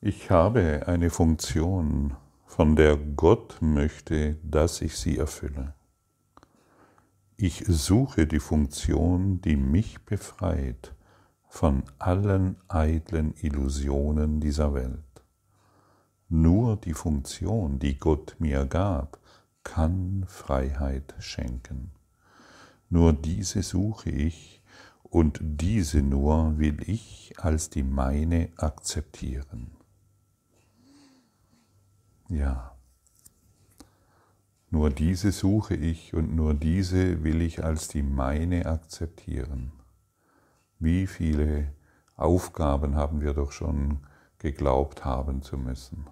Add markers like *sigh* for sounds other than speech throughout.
Ich habe eine Funktion, von der Gott möchte, dass ich sie erfülle. Ich suche die Funktion, die mich befreit von allen eitlen Illusionen dieser Welt. Nur die Funktion, die Gott mir gab, kann Freiheit schenken. Nur diese suche ich und diese nur will ich als die meine akzeptieren. Ja, nur diese suche ich und nur diese will ich als die meine akzeptieren. Wie viele Aufgaben haben wir doch schon geglaubt haben zu müssen?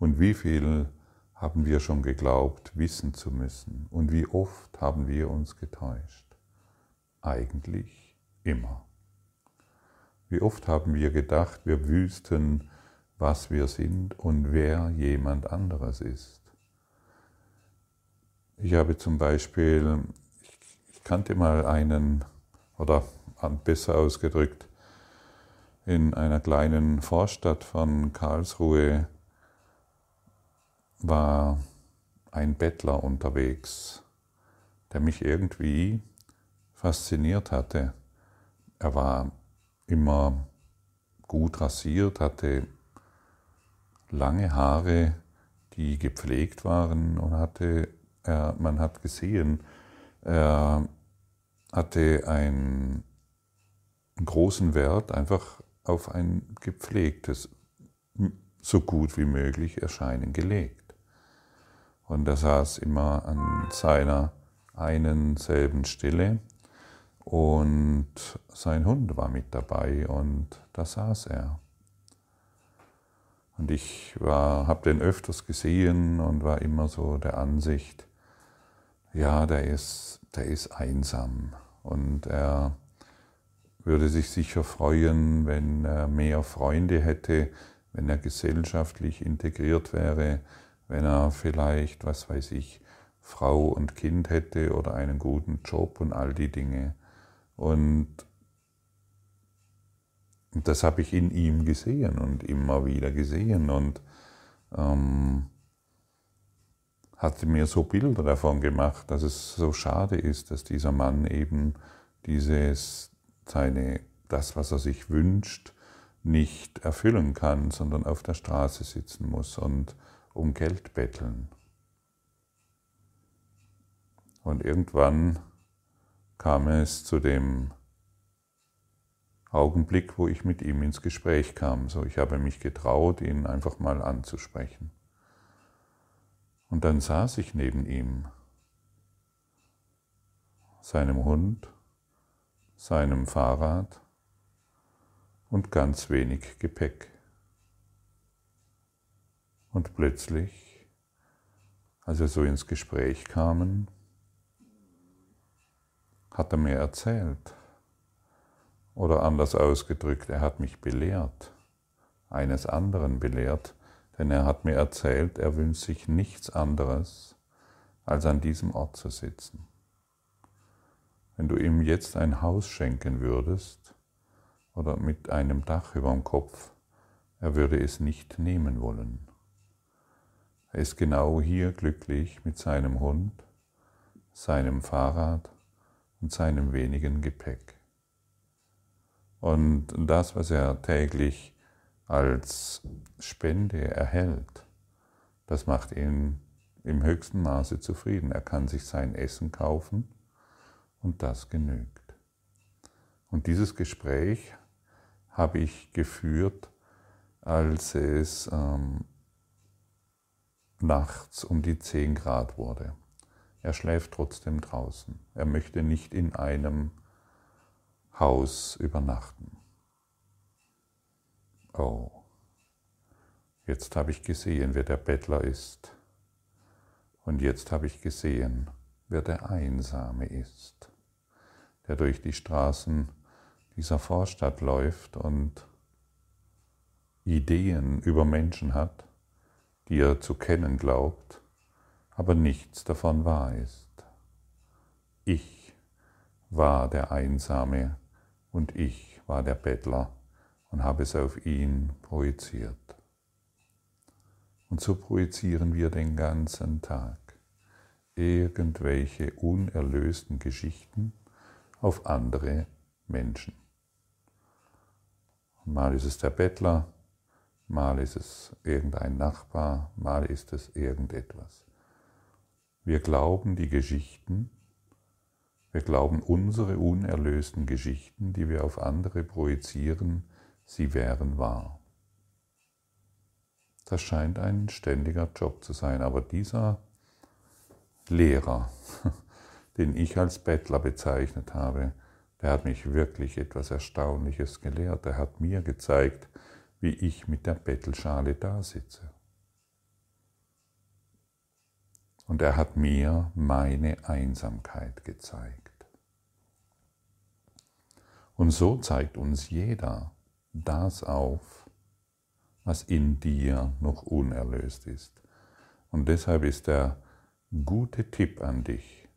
Und wie viel haben wir schon geglaubt, wissen zu müssen? Und wie oft haben wir uns getäuscht? Eigentlich immer. Wie oft haben wir gedacht, wir wüssten, was wir sind und wer jemand anderes ist. Ich habe zum Beispiel, ich kannte mal einen, oder besser ausgedrückt, in einer kleinen Vorstadt von Karlsruhe war ein Bettler unterwegs, der mich irgendwie fasziniert hatte. Er war immer gut rasiert, hatte lange Haare, die gepflegt waren und hatte, er, man hat gesehen, er hatte einen großen Wert einfach auf ein gepflegtes, so gut wie möglich Erscheinen gelegt. Und er saß immer an seiner einen selben Stelle und sein Hund war mit dabei und da saß er. Und ich habe den öfters gesehen und war immer so der Ansicht, ja, der ist, der ist einsam und er würde sich sicher freuen, wenn er mehr Freunde hätte, wenn er gesellschaftlich integriert wäre, wenn er vielleicht, was weiß ich, Frau und Kind hätte oder einen guten Job und all die Dinge. Und das habe ich in ihm gesehen und immer wieder gesehen und ähm, hatte mir so Bilder davon gemacht, dass es so schade ist, dass dieser Mann eben dieses, seine, das, was er sich wünscht, nicht erfüllen kann, sondern auf der Straße sitzen muss und um Geld betteln. Und irgendwann kam es zu dem Augenblick, wo ich mit ihm ins Gespräch kam. So, ich habe mich getraut, ihn einfach mal anzusprechen. Und dann saß ich neben ihm, seinem Hund, seinem Fahrrad und ganz wenig Gepäck. Und plötzlich, als wir so ins Gespräch kamen, hat er mir erzählt, oder anders ausgedrückt, er hat mich belehrt, eines anderen belehrt, denn er hat mir erzählt, er wünscht sich nichts anderes, als an diesem Ort zu sitzen. Wenn du ihm jetzt ein Haus schenken würdest oder mit einem Dach über dem Kopf, er würde es nicht nehmen wollen. Er ist genau hier glücklich mit seinem Hund, seinem Fahrrad und seinem wenigen Gepäck. Und das, was er täglich als Spende erhält, das macht ihn im höchsten Maße zufrieden. Er kann sich sein Essen kaufen und das genügt. Und dieses Gespräch habe ich geführt, als es ähm, nachts um die 10 Grad wurde. Er schläft trotzdem draußen. Er möchte nicht in einem Haus übernachten. Oh, jetzt habe ich gesehen, wer der Bettler ist. Und jetzt habe ich gesehen, wer der Einsame ist, der durch die Straßen dieser Vorstadt läuft und Ideen über Menschen hat, die er zu kennen glaubt, aber nichts davon wahr ist. Ich war der Einsame, und ich war der Bettler und habe es auf ihn projiziert. Und so projizieren wir den ganzen Tag irgendwelche unerlösten Geschichten auf andere Menschen. Mal ist es der Bettler, mal ist es irgendein Nachbar, mal ist es irgendetwas. Wir glauben die Geschichten, wir glauben unsere unerlösten Geschichten, die wir auf andere projizieren, sie wären wahr. Das scheint ein ständiger Job zu sein, aber dieser Lehrer, *laughs* den ich als Bettler bezeichnet habe, der hat mich wirklich etwas Erstaunliches gelehrt. Er hat mir gezeigt, wie ich mit der Bettelschale da sitze. Und er hat mir meine Einsamkeit gezeigt. Und so zeigt uns jeder das auf, was in dir noch unerlöst ist. Und deshalb ist der gute Tipp an dich,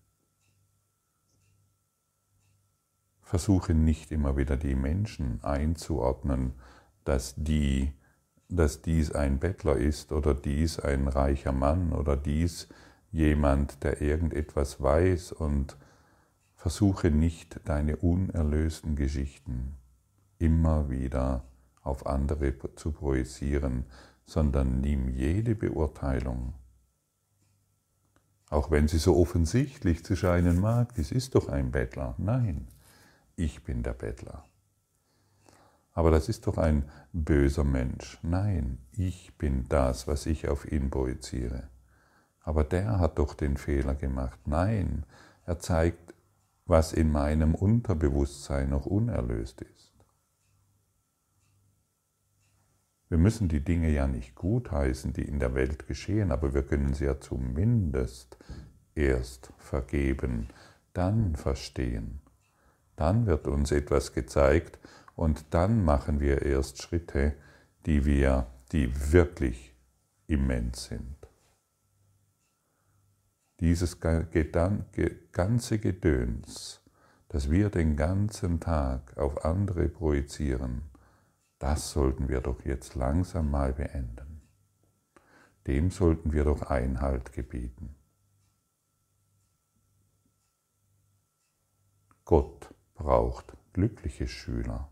versuche nicht immer wieder die Menschen einzuordnen, dass, die, dass dies ein Bettler ist oder dies ein reicher Mann oder dies jemand, der irgendetwas weiß und versuche nicht deine unerlösten Geschichten immer wieder auf andere zu projizieren, sondern nimm jede Beurteilung, auch wenn sie so offensichtlich zu scheinen mag, dies ist doch ein Bettler. Nein, ich bin der Bettler. Aber das ist doch ein böser Mensch. Nein, ich bin das, was ich auf ihn projiziere. Aber der hat doch den Fehler gemacht. Nein, er zeigt, was in meinem Unterbewusstsein noch unerlöst ist. Wir müssen die Dinge ja nicht gutheißen, die in der Welt geschehen, aber wir können sie ja zumindest erst vergeben, dann verstehen. Dann wird uns etwas gezeigt und dann machen wir erst Schritte, die wir, die wirklich immens sind. Dieses ganze Gedöns, das wir den ganzen Tag auf andere projizieren, das sollten wir doch jetzt langsam mal beenden. Dem sollten wir doch Einhalt gebieten. Gott braucht glückliche Schüler.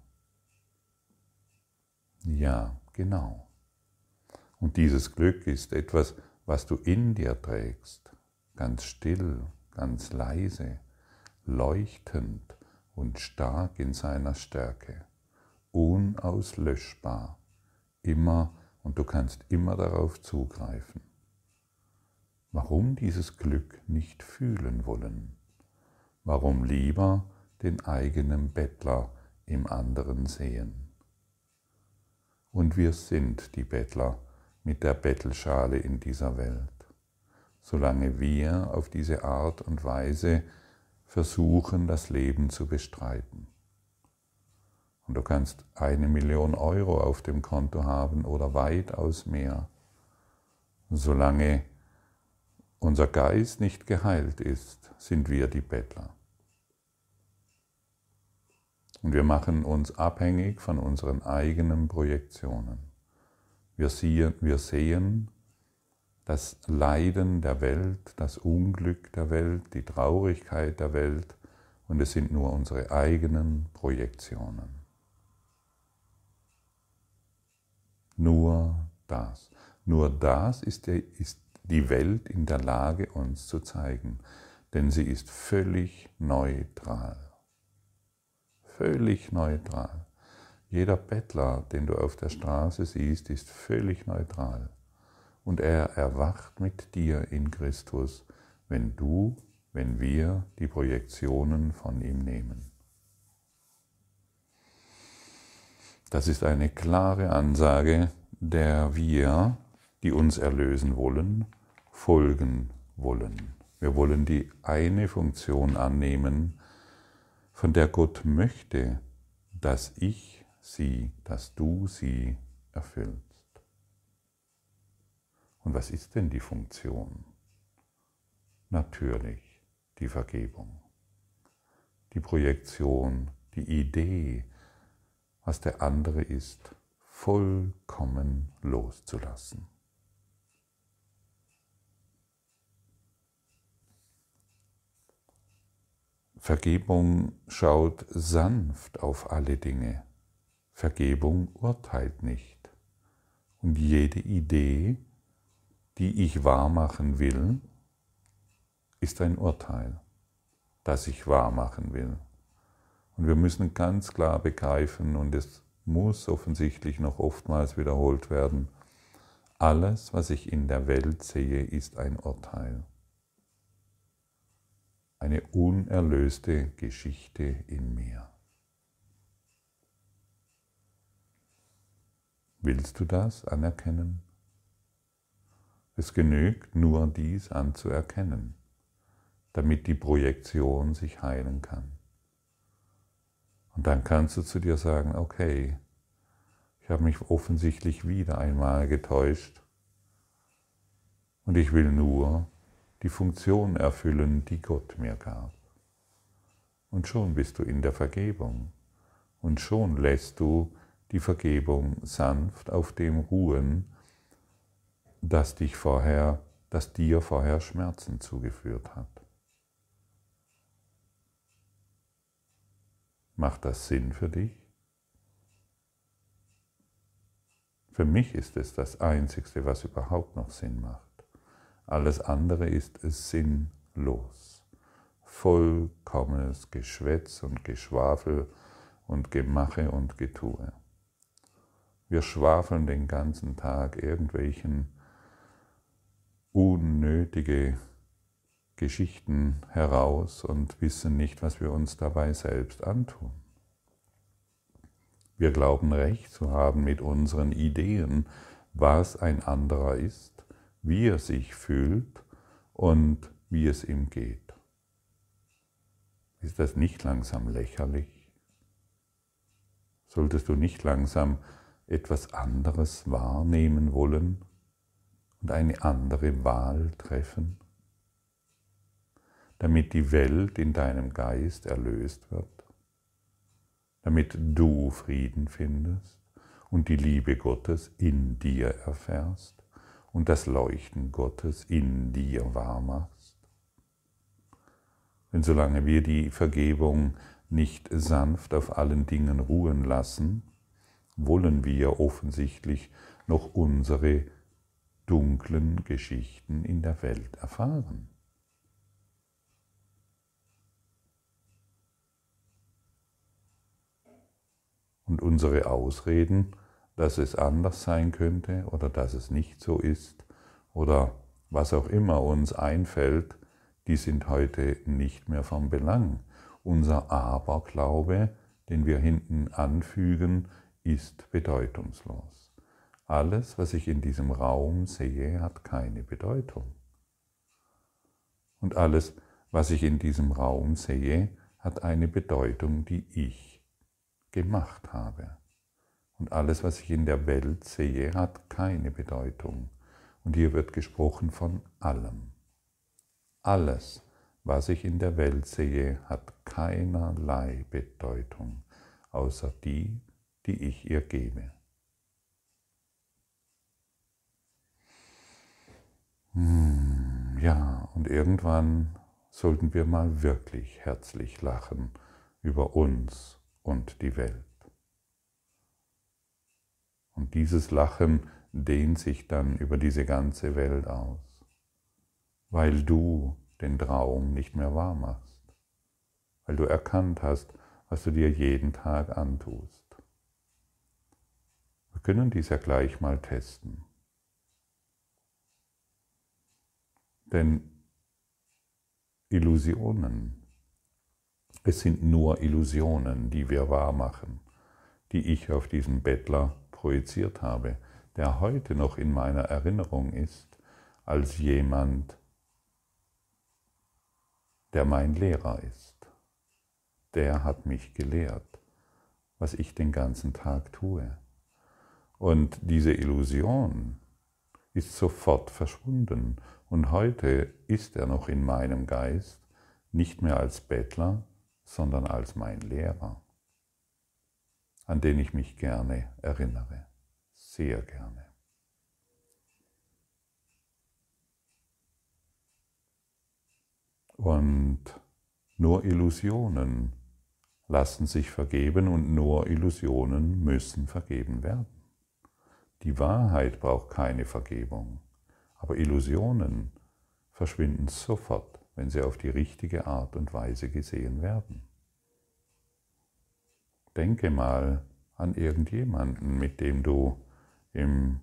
Ja, genau. Und dieses Glück ist etwas, was du in dir trägst, ganz still, ganz leise, leuchtend und stark in seiner Stärke unauslöschbar, immer und du kannst immer darauf zugreifen. Warum dieses Glück nicht fühlen wollen? Warum lieber den eigenen Bettler im anderen sehen? Und wir sind die Bettler mit der Bettelschale in dieser Welt, solange wir auf diese Art und Weise versuchen, das Leben zu bestreiten. Und du kannst eine Million Euro auf dem Konto haben oder weitaus mehr. Solange unser Geist nicht geheilt ist, sind wir die Bettler. Und wir machen uns abhängig von unseren eigenen Projektionen. Wir sehen, wir sehen das Leiden der Welt, das Unglück der Welt, die Traurigkeit der Welt und es sind nur unsere eigenen Projektionen. Nur das. Nur das ist, der, ist die Welt in der Lage, uns zu zeigen. Denn sie ist völlig neutral. Völlig neutral. Jeder Bettler, den du auf der Straße siehst, ist völlig neutral. Und er erwacht mit dir in Christus, wenn du, wenn wir die Projektionen von ihm nehmen. Das ist eine klare Ansage, der wir, die uns erlösen wollen, folgen wollen. Wir wollen die eine Funktion annehmen, von der Gott möchte, dass ich sie, dass du sie erfüllst. Und was ist denn die Funktion? Natürlich die Vergebung, die Projektion, die Idee, was der andere ist, vollkommen loszulassen. Vergebung schaut sanft auf alle Dinge. Vergebung urteilt nicht. Und jede Idee, die ich wahrmachen will, ist ein Urteil, das ich wahrmachen will. Und wir müssen ganz klar begreifen, und es muss offensichtlich noch oftmals wiederholt werden, alles, was ich in der Welt sehe, ist ein Urteil. Eine unerlöste Geschichte in mir. Willst du das anerkennen? Es genügt nur dies anzuerkennen, damit die Projektion sich heilen kann. Und dann kannst du zu dir sagen, okay, ich habe mich offensichtlich wieder einmal getäuscht und ich will nur die Funktion erfüllen, die Gott mir gab. Und schon bist du in der Vergebung und schon lässt du die Vergebung sanft auf dem ruhen, das dich vorher, das dir vorher Schmerzen zugeführt hat. Macht das Sinn für dich? Für mich ist es das Einzigste, was überhaupt noch Sinn macht. Alles andere ist sinnlos. Vollkommenes Geschwätz und Geschwafel und Gemache und Getue. Wir schwafeln den ganzen Tag irgendwelchen unnötige Geschichten heraus und wissen nicht, was wir uns dabei selbst antun. Wir glauben recht zu haben mit unseren Ideen, was ein anderer ist, wie er sich fühlt und wie es ihm geht. Ist das nicht langsam lächerlich? Solltest du nicht langsam etwas anderes wahrnehmen wollen und eine andere Wahl treffen, damit die Welt in deinem Geist erlöst wird, damit du Frieden findest und die Liebe Gottes in dir erfährst und das Leuchten Gottes in dir wahrmachst. Denn solange wir die Vergebung nicht sanft auf allen Dingen ruhen lassen, wollen wir offensichtlich noch unsere dunklen Geschichten in der Welt erfahren. Und unsere Ausreden, dass es anders sein könnte oder dass es nicht so ist oder was auch immer uns einfällt, die sind heute nicht mehr vom Belang. Unser Aberglaube, den wir hinten anfügen, ist bedeutungslos. Alles, was ich in diesem Raum sehe, hat keine Bedeutung. Und alles, was ich in diesem Raum sehe, hat eine Bedeutung, die ich gemacht habe. Und alles, was ich in der Welt sehe, hat keine Bedeutung. Und hier wird gesprochen von allem. Alles, was ich in der Welt sehe, hat keinerlei Bedeutung, außer die, die ich ihr gebe. Hm, ja, und irgendwann sollten wir mal wirklich herzlich lachen über uns und die Welt. Und dieses Lachen dehnt sich dann über diese ganze Welt aus, weil du den Traum nicht mehr wahr machst, weil du erkannt hast, was du dir jeden Tag antust. Wir können dies ja gleich mal testen. Denn Illusionen, es sind nur Illusionen, die wir wahrmachen, die ich auf diesen Bettler projiziert habe, der heute noch in meiner Erinnerung ist als jemand, der mein Lehrer ist. Der hat mich gelehrt, was ich den ganzen Tag tue. Und diese Illusion ist sofort verschwunden. Und heute ist er noch in meinem Geist, nicht mehr als Bettler, sondern als mein Lehrer. an den ich mich gerne erinnere, sehr gerne. Und nur Illusionen lassen sich vergeben und nur Illusionen müssen vergeben werden. Die Wahrheit braucht keine Vergebung, aber Illusionen verschwinden sofort, wenn sie auf die richtige Art und Weise gesehen werden. Denke mal an irgendjemanden, mit dem du im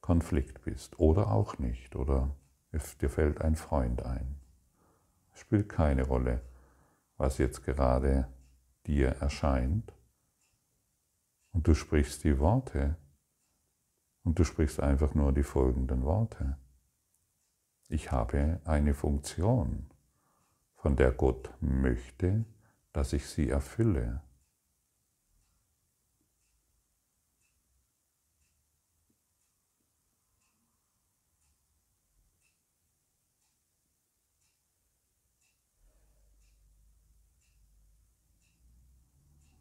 Konflikt bist oder auch nicht, oder dir fällt ein Freund ein. Es spielt keine Rolle, was jetzt gerade dir erscheint. Und du sprichst die Worte und du sprichst einfach nur die folgenden Worte. Ich habe eine Funktion, von der Gott möchte, dass ich sie erfülle.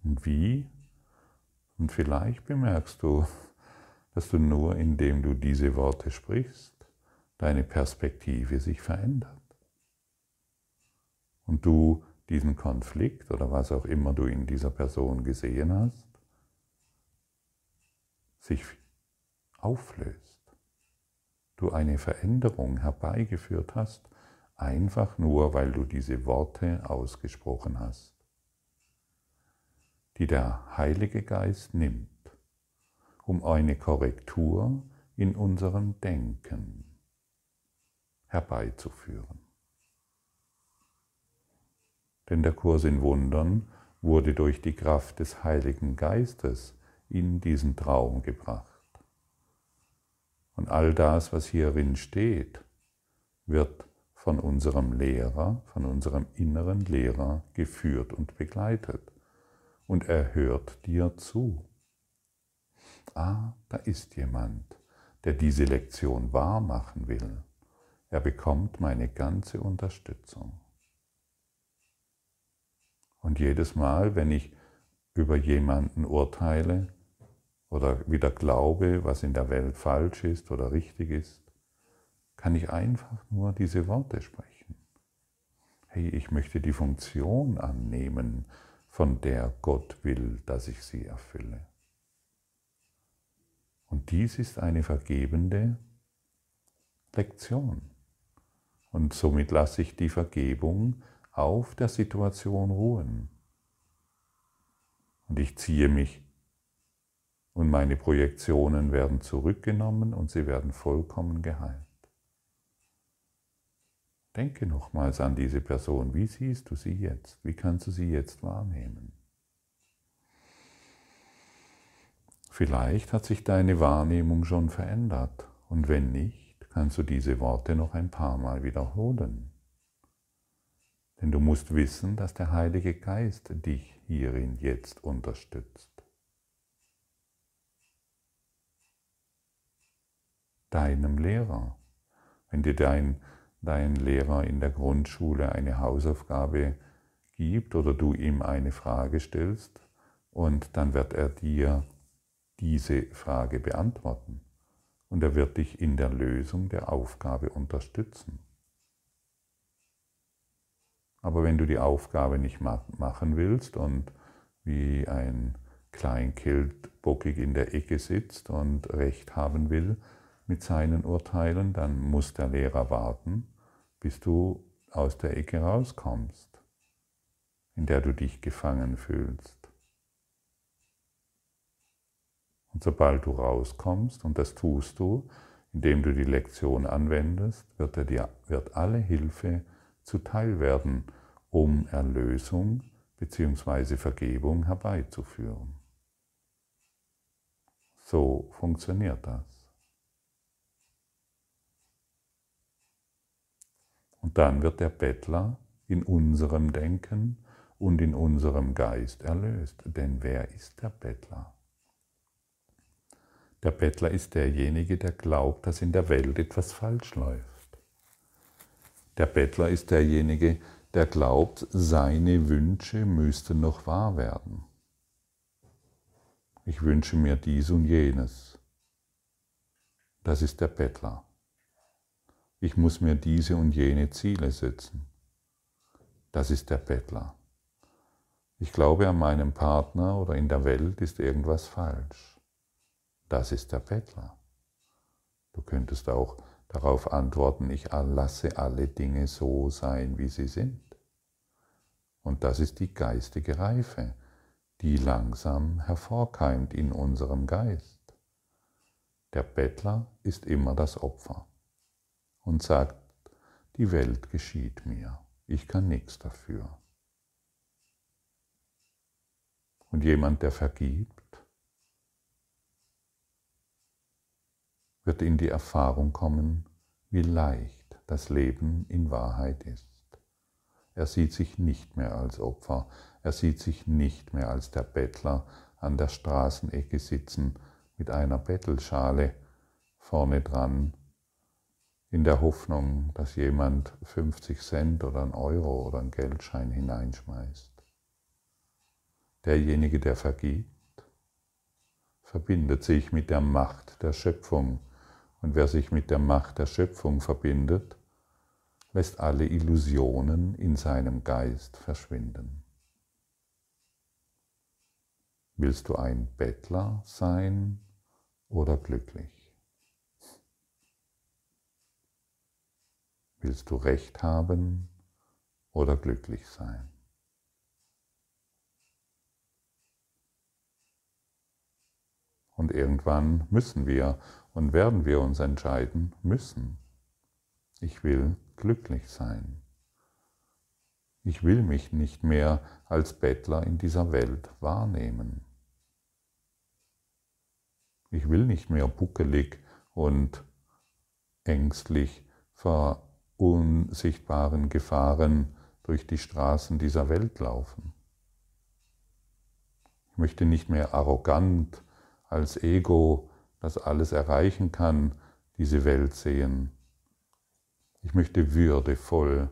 Und wie? Und vielleicht bemerkst du, dass du nur indem du diese Worte sprichst, deine Perspektive sich verändert. Und du diesen Konflikt oder was auch immer du in dieser Person gesehen hast, sich auflöst. Du eine Veränderung herbeigeführt hast, einfach nur weil du diese Worte ausgesprochen hast die der Heilige Geist nimmt, um eine Korrektur in unserem Denken herbeizuführen. Denn der Kurs in Wundern wurde durch die Kraft des Heiligen Geistes in diesen Traum gebracht. Und all das, was hierin steht, wird von unserem Lehrer, von unserem inneren Lehrer geführt und begleitet und er hört dir zu. Ah, da ist jemand, der diese Lektion wahr machen will. Er bekommt meine ganze Unterstützung. Und jedes Mal, wenn ich über jemanden urteile oder wieder glaube, was in der Welt falsch ist oder richtig ist, kann ich einfach nur diese Worte sprechen. Hey, ich möchte die Funktion annehmen, von der Gott will, dass ich sie erfülle. Und dies ist eine vergebende Lektion. Und somit lasse ich die Vergebung auf der Situation ruhen. Und ich ziehe mich und meine Projektionen werden zurückgenommen und sie werden vollkommen geheilt. Denke nochmals an diese Person. Wie siehst du sie jetzt? Wie kannst du sie jetzt wahrnehmen? Vielleicht hat sich deine Wahrnehmung schon verändert und wenn nicht, kannst du diese Worte noch ein paar Mal wiederholen. Denn du musst wissen, dass der Heilige Geist dich hierin jetzt unterstützt. Deinem Lehrer. Wenn dir dein dein Lehrer in der Grundschule eine Hausaufgabe gibt oder du ihm eine Frage stellst und dann wird er dir diese Frage beantworten und er wird dich in der Lösung der Aufgabe unterstützen. Aber wenn du die Aufgabe nicht machen willst und wie ein Kleinkind bockig in der Ecke sitzt und Recht haben will mit seinen Urteilen, dann muss der Lehrer warten, bis du aus der Ecke rauskommst, in der du dich gefangen fühlst. Und sobald du rauskommst, und das tust du, indem du die Lektion anwendest, wird, er dir, wird alle Hilfe zuteil werden, um Erlösung bzw. Vergebung herbeizuführen. So funktioniert das. Und dann wird der Bettler in unserem Denken und in unserem Geist erlöst. Denn wer ist der Bettler? Der Bettler ist derjenige, der glaubt, dass in der Welt etwas falsch läuft. Der Bettler ist derjenige, der glaubt, seine Wünsche müssten noch wahr werden. ich wünsche mir dies und jenes. Das ist der Bettler. Ich muss mir diese und jene Ziele setzen. Das ist der Bettler. Ich glaube, an meinem Partner oder in der Welt ist irgendwas falsch. Das ist der Bettler. Du könntest auch darauf antworten, ich lasse alle Dinge so sein, wie sie sind. Und das ist die geistige Reife, die langsam hervorkeimt in unserem Geist. Der Bettler ist immer das Opfer und sagt, die Welt geschieht mir, ich kann nichts dafür. Und jemand, der vergibt, wird in die Erfahrung kommen, wie leicht das Leben in Wahrheit ist. Er sieht sich nicht mehr als Opfer, er sieht sich nicht mehr als der Bettler an der Straßenecke sitzen mit einer Bettelschale vorne dran, in der Hoffnung, dass jemand 50 Cent oder ein Euro oder einen Geldschein hineinschmeißt. Derjenige, der vergibt, verbindet sich mit der Macht der Schöpfung und wer sich mit der Macht der Schöpfung verbindet, lässt alle Illusionen in seinem Geist verschwinden. Willst du ein Bettler sein oder glücklich? Willst du Recht haben oder glücklich sein? Und irgendwann müssen wir und werden wir uns entscheiden müssen. Ich will glücklich sein. Ich will mich nicht mehr als Bettler in dieser Welt wahrnehmen. Ich will nicht mehr buckelig und ängstlich vor unsichtbaren Gefahren durch die Straßen dieser Welt laufen. Ich möchte nicht mehr arrogant als Ego, das alles erreichen kann, diese Welt sehen. Ich möchte würdevoll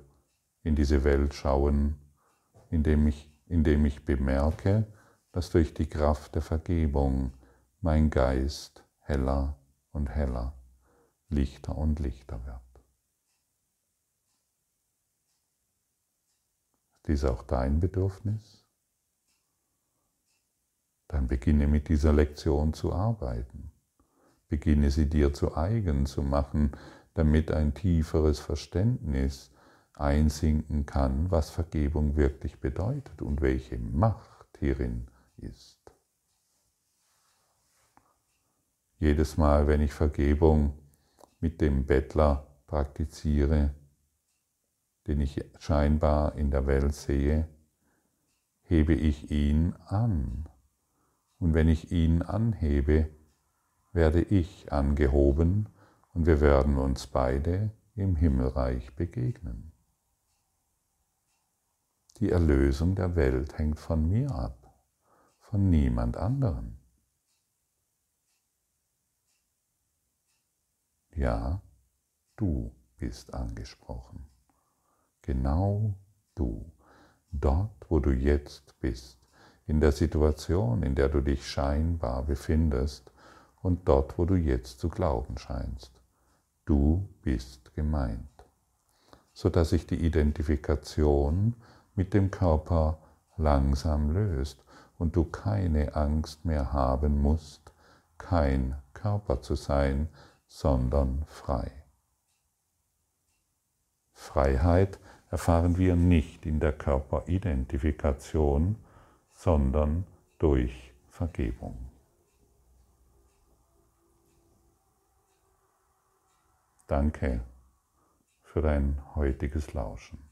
in diese Welt schauen, indem ich, indem ich bemerke, dass durch die Kraft der Vergebung mein Geist heller und heller, lichter und lichter wird. Ist dies auch dein Bedürfnis? dann beginne mit dieser Lektion zu arbeiten. Beginne sie dir zu eigen zu machen, damit ein tieferes Verständnis einsinken kann, was Vergebung wirklich bedeutet und welche Macht hierin ist. Jedes Mal, wenn ich Vergebung mit dem Bettler praktiziere, den ich scheinbar in der Welt sehe, hebe ich ihn an und wenn ich ihn anhebe, werde ich angehoben und wir werden uns beide im Himmelreich begegnen. Die Erlösung der Welt hängt von mir ab, von niemand anderem. Ja, du bist angesprochen. Genau du, dort, wo du jetzt bist in der Situation, in der du dich scheinbar befindest und dort, wo du jetzt zu glauben scheinst. Du bist gemeint, sodass sich die Identifikation mit dem Körper langsam löst und du keine Angst mehr haben musst, kein Körper zu sein, sondern frei. Freiheit erfahren wir nicht in der Körperidentifikation, sondern durch Vergebung. Danke für dein heutiges Lauschen.